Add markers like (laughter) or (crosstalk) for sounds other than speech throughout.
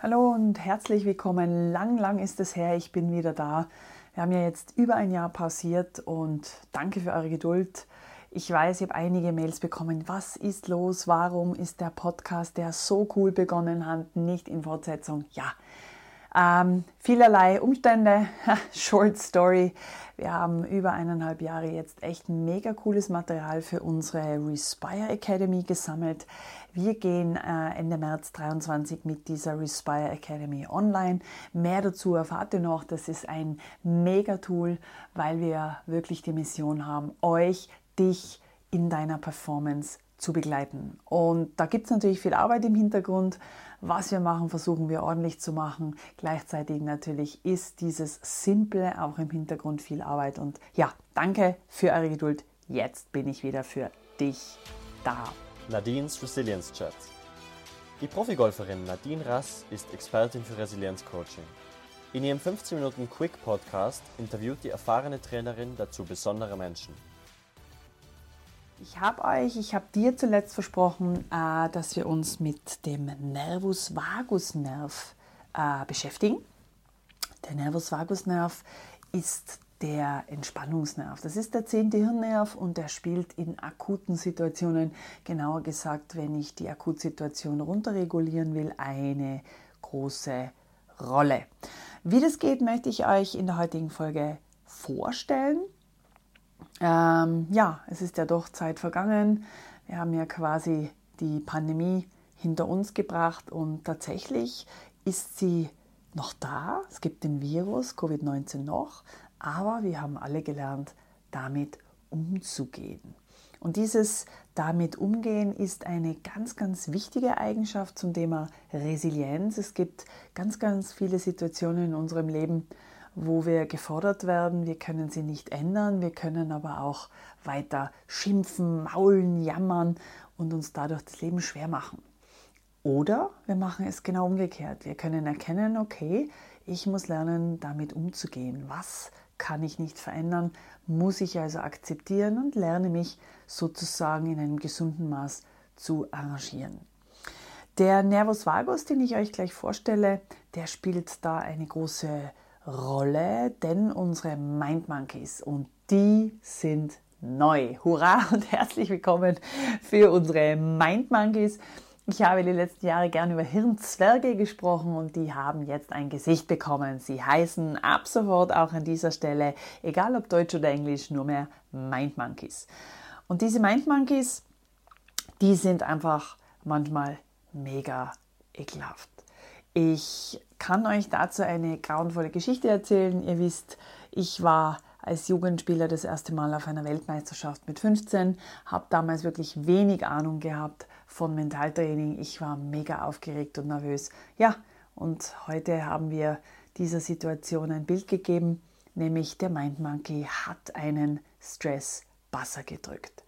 Hallo und herzlich willkommen. Lang, lang ist es her, ich bin wieder da. Wir haben ja jetzt über ein Jahr pausiert und danke für eure Geduld. Ich weiß, ich habe einige Mails bekommen. Was ist los? Warum ist der Podcast, der so cool begonnen hat, nicht in Fortsetzung? Ja, ähm, vielerlei Umstände, (laughs) Short Story. Wir haben über eineinhalb Jahre jetzt echt mega cooles Material für unsere Respire Academy gesammelt. Wir gehen äh, Ende März 23 mit dieser Respire Academy online. Mehr dazu erfahrt ihr noch. Das ist ein mega Tool, weil wir wirklich die Mission haben, euch, dich in deiner Performance zu begleiten. Und da gibt es natürlich viel Arbeit im Hintergrund. Was wir machen, versuchen wir ordentlich zu machen. Gleichzeitig natürlich ist dieses Simple auch im Hintergrund viel Arbeit. Und ja, danke für eure Geduld. Jetzt bin ich wieder für dich da. Nadines Resilience Chat. Die Profigolferin Nadine Rass ist Expertin für Resilienzcoaching. In ihrem 15 Minuten Quick Podcast interviewt die erfahrene Trainerin dazu besondere Menschen. Ich habe euch, ich habe dir zuletzt versprochen, äh, dass wir uns mit dem Nervus vagus Nerv äh, beschäftigen. Der Nervus vagus Nerv ist der Entspannungsnerv. Das ist der zehnte Hirnnerv und der spielt in akuten Situationen, genauer gesagt, wenn ich die Akutsituation runterregulieren will, eine große Rolle. Wie das geht, möchte ich euch in der heutigen Folge vorstellen. Ähm, ja, es ist ja doch Zeit vergangen. Wir haben ja quasi die Pandemie hinter uns gebracht und tatsächlich ist sie noch da. Es gibt den Virus Covid-19 noch, aber wir haben alle gelernt, damit umzugehen. Und dieses damit umgehen ist eine ganz, ganz wichtige Eigenschaft zum Thema Resilienz. Es gibt ganz, ganz viele Situationen in unserem Leben, wo wir gefordert werden. Wir können sie nicht ändern, wir können aber auch weiter schimpfen, maulen, jammern und uns dadurch das Leben schwer machen. Oder wir machen es genau umgekehrt. Wir können erkennen, okay, ich muss lernen, damit umzugehen. Was kann ich nicht verändern, muss ich also akzeptieren und lerne mich sozusagen in einem gesunden Maß zu arrangieren. Der Nervus vagus, den ich euch gleich vorstelle, der spielt da eine große Rolle, denn unsere Mind Monkeys und die sind neu. Hurra und herzlich willkommen für unsere Mind Monkeys. Ich habe die letzten Jahre gern über Hirnzwerge gesprochen und die haben jetzt ein Gesicht bekommen. Sie heißen ab sofort auch an dieser Stelle, egal ob Deutsch oder Englisch, nur mehr Mind Monkeys. Und diese Mind Monkeys, die sind einfach manchmal mega ekelhaft. Ich kann euch dazu eine grauenvolle Geschichte erzählen. Ihr wisst, ich war als Jugendspieler das erste Mal auf einer Weltmeisterschaft mit 15, habe damals wirklich wenig Ahnung gehabt von Mentaltraining. Ich war mega aufgeregt und nervös. Ja, und heute haben wir dieser Situation ein Bild gegeben, nämlich der Mind Monkey hat einen Stress Buzzer gedrückt.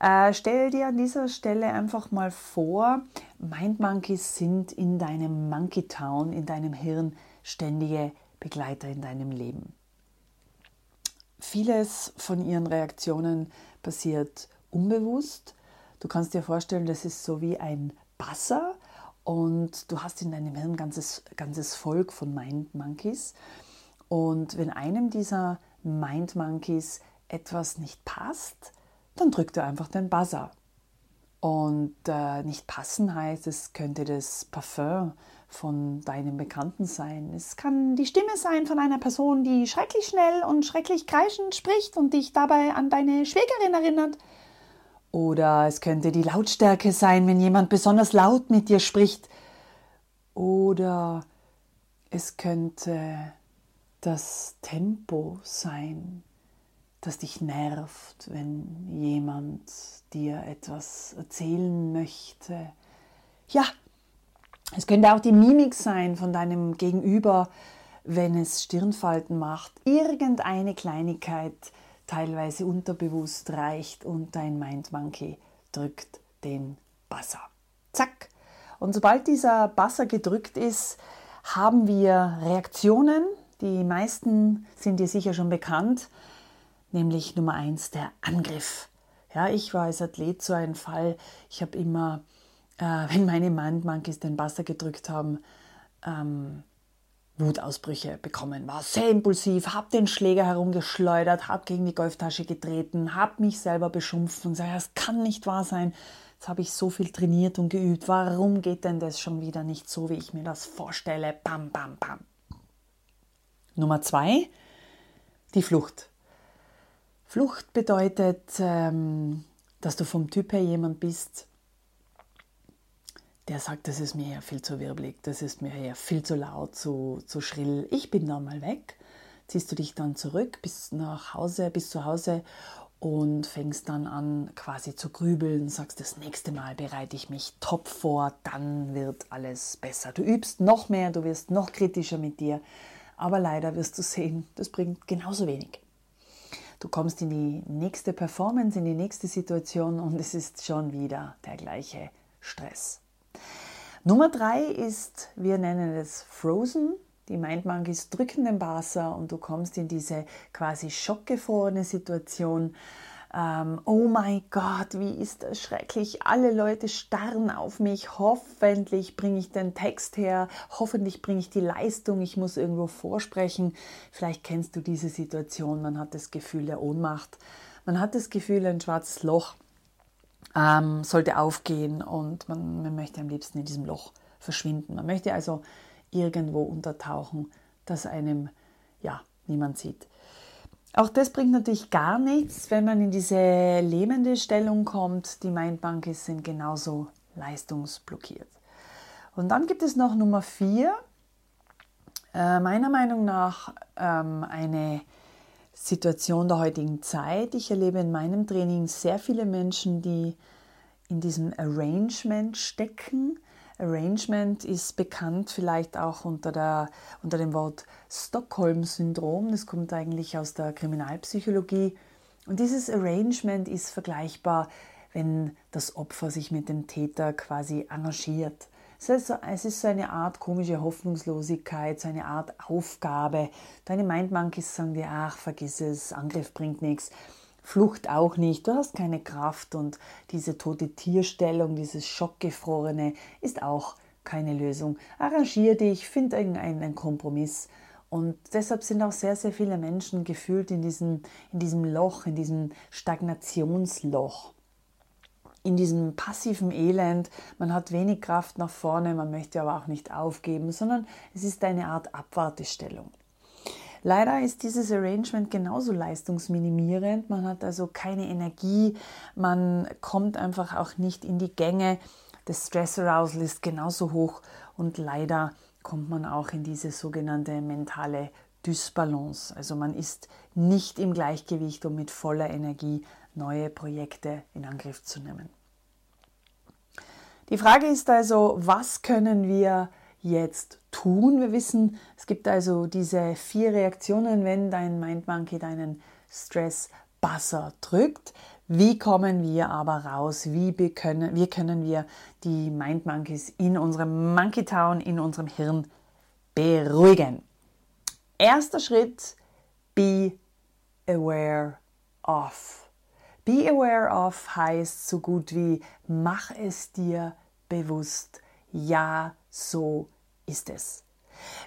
Äh, stell dir an dieser Stelle einfach mal vor, Mind Monkeys sind in deinem Monkey Town, in deinem Hirn ständige Begleiter in deinem Leben. Vieles von ihren Reaktionen passiert unbewusst. Du kannst dir vorstellen, das ist so wie ein Buzzer und du hast in deinem Hirn ein ganzes, ganzes Volk von Mind Monkeys. Und wenn einem dieser Mind Monkeys etwas nicht passt, dann drückt er einfach den Buzzer. Und äh, nicht passen heißt, es könnte das Parfum von deinem Bekannten sein. Es kann die Stimme sein von einer Person, die schrecklich schnell und schrecklich kreischend spricht und dich dabei an deine Schwägerin erinnert. Oder es könnte die Lautstärke sein, wenn jemand besonders laut mit dir spricht. Oder es könnte das Tempo sein, das dich nervt, wenn jemand dir etwas erzählen möchte. Ja, es könnte auch die Mimik sein von deinem Gegenüber, wenn es Stirnfalten macht. Irgendeine Kleinigkeit, teilweise unterbewusst, reicht und dein Mind Monkey drückt den Buzzer. Zack. Und sobald dieser Buzzer gedrückt ist, haben wir Reaktionen. Die meisten sind dir sicher schon bekannt nämlich Nummer eins der Angriff. Ja, ich war als Athlet so ein Fall. Ich habe immer, äh, (laughs) wenn meine Mind Monkeys den Buzzer gedrückt haben, ähm, Wutausbrüche bekommen, war sehr impulsiv, habe den Schläger herumgeschleudert, habe gegen die Golftasche getreten, habe mich selber beschimpft und gesagt, das kann nicht wahr sein. Jetzt habe ich so viel trainiert und geübt. Warum geht denn das schon wieder nicht so, wie ich mir das vorstelle? Bam, bam, bam. Nummer zwei, die Flucht. Flucht bedeutet, ähm, dass du vom Typ her jemand bist, der sagt, das ist mir ja viel zu wirbelig, das ist mir ja viel zu laut, zu, zu schrill. Ich bin da mal weg. Ziehst du dich dann zurück bis nach Hause, bis zu Hause und fängst dann an quasi zu grübeln, sagst, das nächste Mal bereite ich mich top vor, dann wird alles besser. Du übst noch mehr, du wirst noch kritischer mit dir, aber leider wirst du sehen, das bringt genauso wenig. Du kommst in die nächste Performance, in die nächste Situation und es ist schon wieder der gleiche Stress. Nummer drei ist, wir nennen es Frozen. Die Mindmonkeys drücken den Buzzer und du kommst in diese quasi schockgefrorene Situation. Ähm, oh mein Gott, wie ist das schrecklich. Alle Leute starren auf mich. Hoffentlich bringe ich den Text her. Hoffentlich bringe ich die Leistung. Ich muss irgendwo vorsprechen. Vielleicht kennst du diese Situation. Man hat das Gefühl der Ohnmacht. Man hat das Gefühl, ein schwarzes Loch ähm, sollte aufgehen und man, man möchte am liebsten in diesem Loch verschwinden. Man möchte also irgendwo untertauchen, dass einem ja niemand sieht. Auch das bringt natürlich gar nichts, wenn man in diese lähmende Stellung kommt. Die Mindbunkies sind genauso leistungsblockiert. Und dann gibt es noch Nummer vier. Äh, meiner Meinung nach ähm, eine Situation der heutigen Zeit. Ich erlebe in meinem Training sehr viele Menschen, die in diesem Arrangement stecken. Arrangement ist bekannt vielleicht auch unter, der, unter dem Wort Stockholm-Syndrom. Das kommt eigentlich aus der Kriminalpsychologie. Und dieses Arrangement ist vergleichbar, wenn das Opfer sich mit dem Täter quasi engagiert. Es ist so eine Art komische Hoffnungslosigkeit, so eine Art Aufgabe. Deine Mindmonkeys sagen dir, ach, vergiss es, Angriff bringt nichts. Flucht auch nicht, du hast keine Kraft und diese tote Tierstellung, dieses Schockgefrorene ist auch keine Lösung. Arrangier dich, find irgendeinen Kompromiss. Und deshalb sind auch sehr, sehr viele Menschen gefühlt in diesem, in diesem Loch, in diesem Stagnationsloch in diesem passiven Elend. Man hat wenig Kraft nach vorne, man möchte aber auch nicht aufgeben, sondern es ist eine Art Abwartestellung. Leider ist dieses Arrangement genauso leistungsminimierend. Man hat also keine Energie, man kommt einfach auch nicht in die Gänge. Das Stress Arousal ist genauso hoch und leider kommt man auch in diese sogenannte mentale Dysbalance. Also man ist nicht im Gleichgewicht, um mit voller Energie neue Projekte in Angriff zu nehmen. Die Frage ist also, was können wir jetzt tun? Wir wissen, es gibt also diese vier Reaktionen, wenn dein Mindmonkey deinen Stress-Buzzer drückt. Wie kommen wir aber raus? Wie können, wie können wir die Mindmonkeys in unserem Monkey Town, in unserem Hirn beruhigen? Erster Schritt, be aware of. Be aware of heißt so gut wie mach es dir bewusst. Ja, so ist es.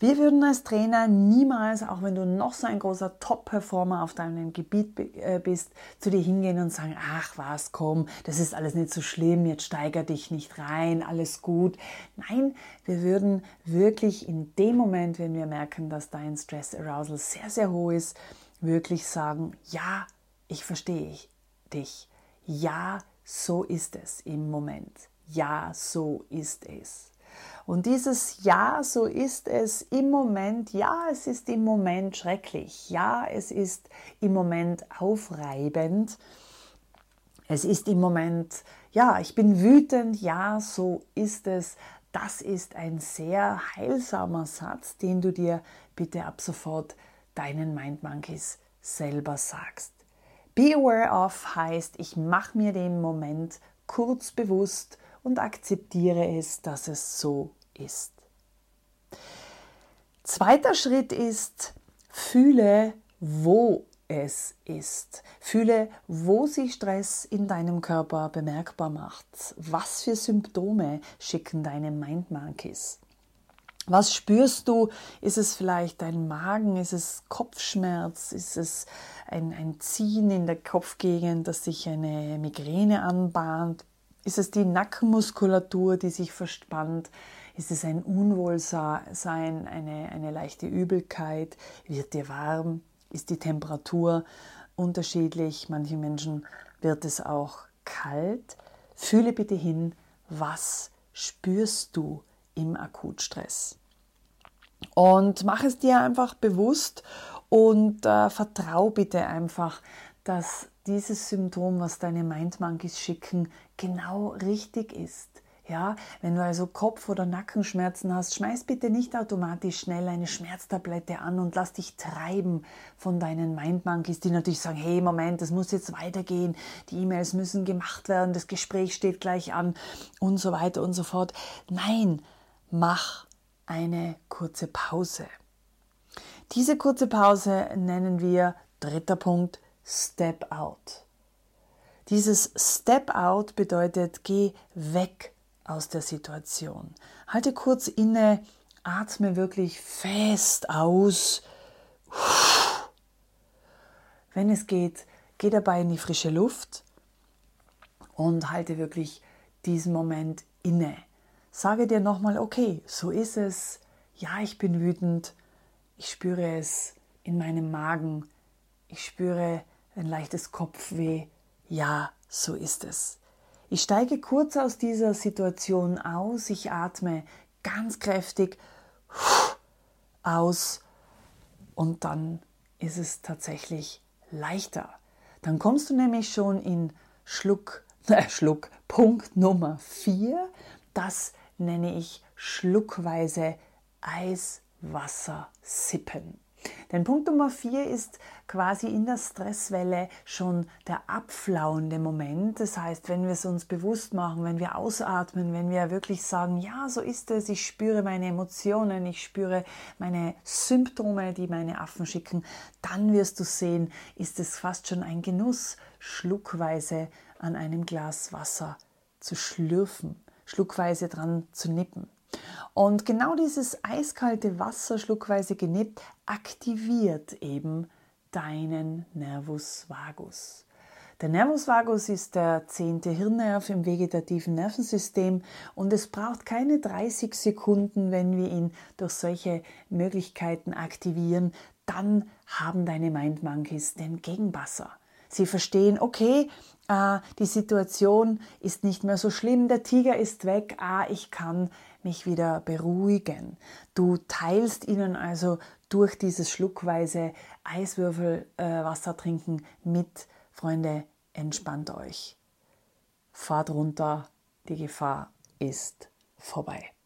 Wir würden als Trainer niemals, auch wenn du noch so ein großer Top-Performer auf deinem Gebiet äh, bist, zu dir hingehen und sagen, ach was, komm, das ist alles nicht so schlimm, jetzt steiger dich nicht rein, alles gut. Nein, wir würden wirklich in dem Moment, wenn wir merken, dass dein Stress-Arousal sehr, sehr hoch ist, wirklich sagen, ja, ich verstehe dich. Ja, so ist es im Moment. Ja, so ist es. Und dieses Ja, so ist es im Moment, ja, es ist im Moment schrecklich, ja, es ist im Moment aufreibend, es ist im Moment, ja, ich bin wütend, ja, so ist es. Das ist ein sehr heilsamer Satz, den du dir bitte ab sofort deinen Mind Monkeys selber sagst. Be aware of heißt, ich mache mir den Moment kurz bewusst und akzeptiere es, dass es so ist. Zweiter Schritt ist, fühle, wo es ist. Fühle, wo sich Stress in deinem Körper bemerkbar macht. Was für Symptome schicken deine Mindmonkeys? Was spürst du? Ist es vielleicht dein Magen? Ist es Kopfschmerz? Ist es ein, ein Ziehen in der Kopfgegend, dass sich eine Migräne anbahnt? Ist es die Nackenmuskulatur, die sich verspannt? Ist es ein Unwohlsein, eine, eine leichte Übelkeit? Wird dir warm? Ist die Temperatur unterschiedlich? Manchen Menschen wird es auch kalt. Fühle bitte hin, was spürst du im Akutstress? Und mach es dir einfach bewusst und äh, vertrau bitte einfach, dass dieses Symptom, was deine Mindmonkeys schicken, genau richtig ist. Ja, wenn du also Kopf- oder Nackenschmerzen hast, schmeiß bitte nicht automatisch schnell eine Schmerztablette an und lass dich treiben von deinen Mindmonkeys, die natürlich sagen, hey, Moment, das muss jetzt weitergehen, die E-Mails müssen gemacht werden, das Gespräch steht gleich an und so weiter und so fort. Nein, mach eine kurze Pause. Diese kurze Pause nennen wir dritter Punkt Step Out. Dieses Step Out bedeutet, geh weg aus der Situation. Halte kurz inne, atme wirklich fest aus. Wenn es geht, geh dabei in die frische Luft und halte wirklich diesen Moment inne. Sage dir nochmal, okay, so ist es. Ja, ich bin wütend. Ich spüre es in meinem Magen. Ich spüre ein leichtes Kopfweh. Ja, so ist es. Ich steige kurz aus dieser Situation aus, ich atme ganz kräftig aus und dann ist es tatsächlich leichter. Dann kommst du nämlich schon in Schluck, (laughs) äh, Schluck, Punkt Nummer 4. Das nenne ich schluckweise Eiswasser sippen. Denn Punkt Nummer vier ist quasi in der Stresswelle schon der abflauende Moment. Das heißt, wenn wir es uns bewusst machen, wenn wir ausatmen, wenn wir wirklich sagen, ja, so ist es, ich spüre meine Emotionen, ich spüre meine Symptome, die meine Affen schicken, dann wirst du sehen, ist es fast schon ein Genuss, schluckweise an einem Glas Wasser zu schlürfen, schluckweise dran zu nippen. Und genau dieses eiskalte Wasser, schluckweise genippt, aktiviert eben deinen Nervus vagus. Der Nervus vagus ist der zehnte Hirnnerv im vegetativen Nervensystem und es braucht keine 30 Sekunden, wenn wir ihn durch solche Möglichkeiten aktivieren, dann haben deine Mind Monkeys den Gegenbasser. Sie verstehen, okay, äh, die Situation ist nicht mehr so schlimm, der Tiger ist weg, ah, ich kann mich wieder beruhigen. Du teilst ihnen also durch dieses schluckweise Eiswürfelwasser äh, trinken mit, Freunde, entspannt euch. Fahrt runter, die Gefahr ist vorbei.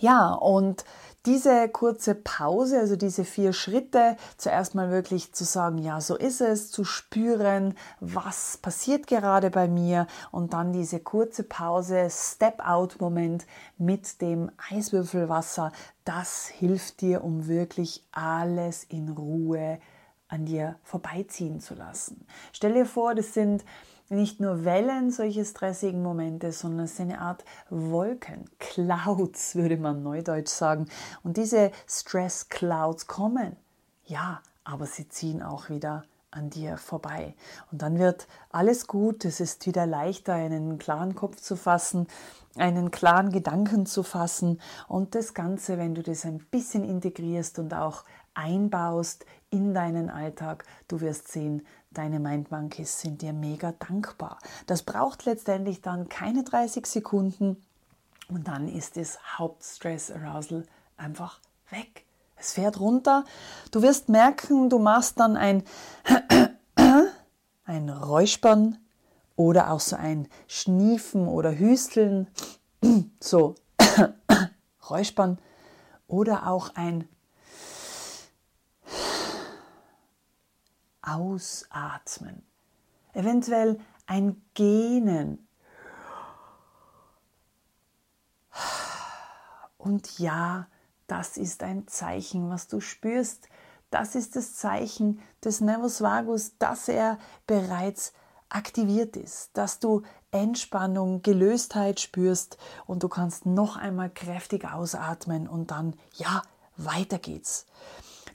Ja, und diese kurze Pause, also diese vier Schritte, zuerst mal wirklich zu sagen, ja, so ist es, zu spüren, was passiert gerade bei mir und dann diese kurze Pause, Step-out-Moment mit dem Eiswürfelwasser, das hilft dir, um wirklich alles in Ruhe an dir vorbeiziehen zu lassen. Stell dir vor, das sind nicht nur Wellen solche stressigen Momente, sondern es ist eine Art Wolken, Clouds (laughs) würde man neudeutsch sagen. Und diese Stress Clouds kommen, ja, aber sie ziehen auch wieder an dir vorbei. Und dann wird alles gut, es ist wieder leichter, einen klaren Kopf zu fassen, einen klaren Gedanken zu fassen und das Ganze, wenn du das ein bisschen integrierst und auch einbaust in deinen Alltag, du wirst sehen, deine Mind Monkeys sind dir mega dankbar. Das braucht letztendlich dann keine 30 Sekunden und dann ist das Hauptstress Arousal einfach weg. Es fährt runter. Du wirst merken, du machst dann ein, (coughs) ein Räuspern oder auch so ein Schniefen oder Hüsteln. (coughs) So, (coughs) Räuspern oder auch ein Ausatmen. Eventuell ein Gähnen. Und ja, das ist ein Zeichen, was du spürst. Das ist das Zeichen des Nervus vagus, dass er bereits aktiviert ist, dass du Entspannung, Gelöstheit spürst und du kannst noch einmal kräftig ausatmen und dann, ja, weiter geht's.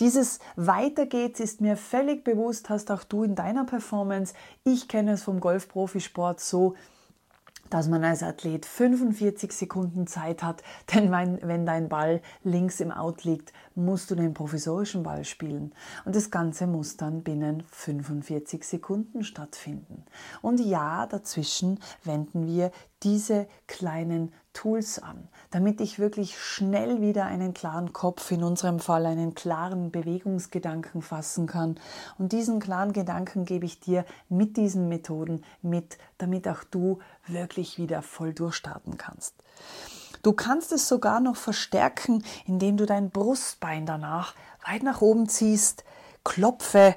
Dieses Weiter geht's ist mir völlig bewusst, hast auch du in deiner Performance. Ich kenne es vom Golfprofisport so, dass man als Athlet 45 Sekunden Zeit hat, (laughs) denn wenn dein Ball links im Out liegt, musst du den provisorischen Ball spielen. Und das Ganze muss dann binnen 45 Sekunden stattfinden. Und ja, dazwischen wenden wir diese kleinen Tools an, damit ich wirklich schnell wieder einen klaren Kopf, in unserem Fall einen klaren Bewegungsgedanken fassen kann. Und diesen klaren Gedanken gebe ich dir mit diesen Methoden mit, damit auch du wirklich wieder voll durchstarten kannst. Du kannst es sogar noch verstärken, indem du dein Brustbein danach weit nach oben ziehst, klopfe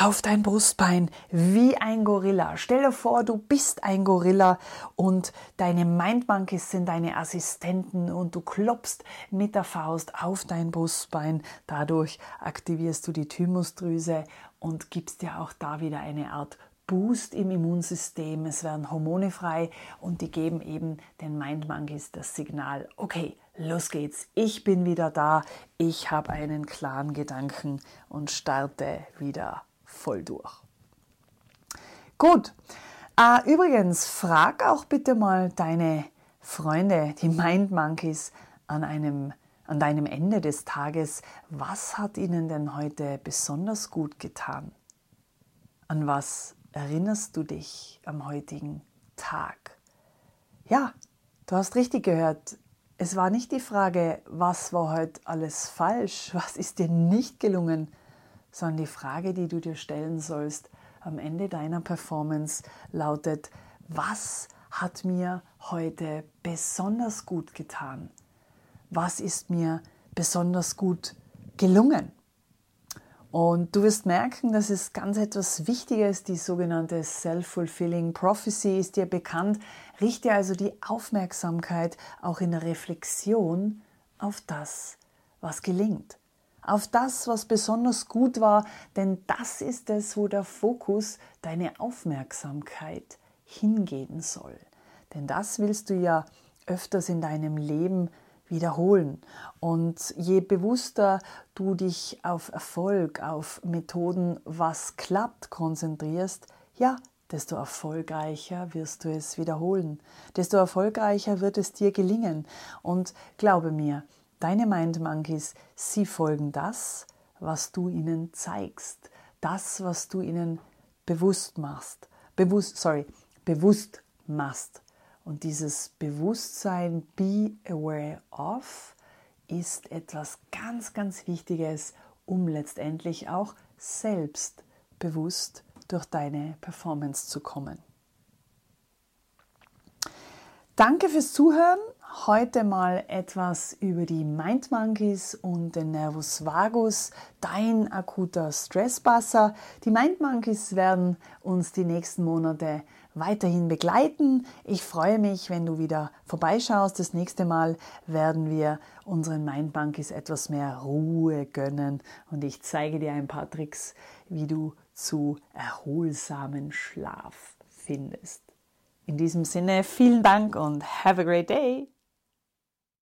auf dein Brustbein wie ein Gorilla. Stell dir vor, du bist ein Gorilla und deine Mindmonkeys sind deine Assistenten und du klopfst mit der Faust auf dein Brustbein. Dadurch aktivierst du die Thymusdrüse und gibst dir auch da wieder eine Art Boost im Immunsystem. Es werden Hormone frei und die geben eben den Mindmonkeys das Signal, okay, los geht's, ich bin wieder da, ich habe einen klaren Gedanken und starte wieder voll durch. Gut. Äh, übrigens, frag auch bitte mal deine Freunde, die Mind Monkeys, an, einem, an deinem Ende des Tages, was hat ihnen denn heute besonders gut getan? An was erinnerst du dich am heutigen Tag? Ja, du hast richtig gehört. Es war nicht die Frage, was war heute alles falsch, was ist dir nicht gelungen, sondern die Frage, die du dir stellen sollst am Ende deiner Performance lautet, was hat mir heute besonders gut getan? Was ist mir besonders gut gelungen? Und du wirst merken, dass es ganz etwas Wichtiges, die sogenannte Self-Fulfilling Prophecy ist dir bekannt. Richte also die Aufmerksamkeit auch in der Reflexion auf das, was gelingt auf das, was besonders gut war, denn das ist es, wo der Fokus, deine Aufmerksamkeit hingehen soll. Denn das willst du ja öfters in deinem Leben wiederholen. Und je bewusster du dich auf Erfolg, auf Methoden, was klappt, konzentrierst, ja, desto erfolgreicher wirst du es wiederholen, desto erfolgreicher wird es dir gelingen. Und glaube mir, Deine Mind Monkeys, sie folgen das, was du ihnen zeigst, das, was du ihnen bewusst machst, bewusst, sorry, bewusst machst. Und dieses Bewusstsein, be aware of, ist etwas ganz, ganz Wichtiges, um letztendlich auch selbstbewusst durch deine Performance zu kommen. Danke fürs Zuhören Heute mal etwas über die Mind Monkeys und den Nervus vagus, dein akuter Stressbusser. Die Mind Monkeys werden uns die nächsten Monate weiterhin begleiten. Ich freue mich, wenn du wieder vorbeischaust. Das nächste Mal werden wir unseren Mind Monkeys etwas mehr Ruhe gönnen und ich zeige dir ein paar Tricks, wie du zu erholsamen Schlaf findest. In diesem Sinne, vielen Dank und have a great day.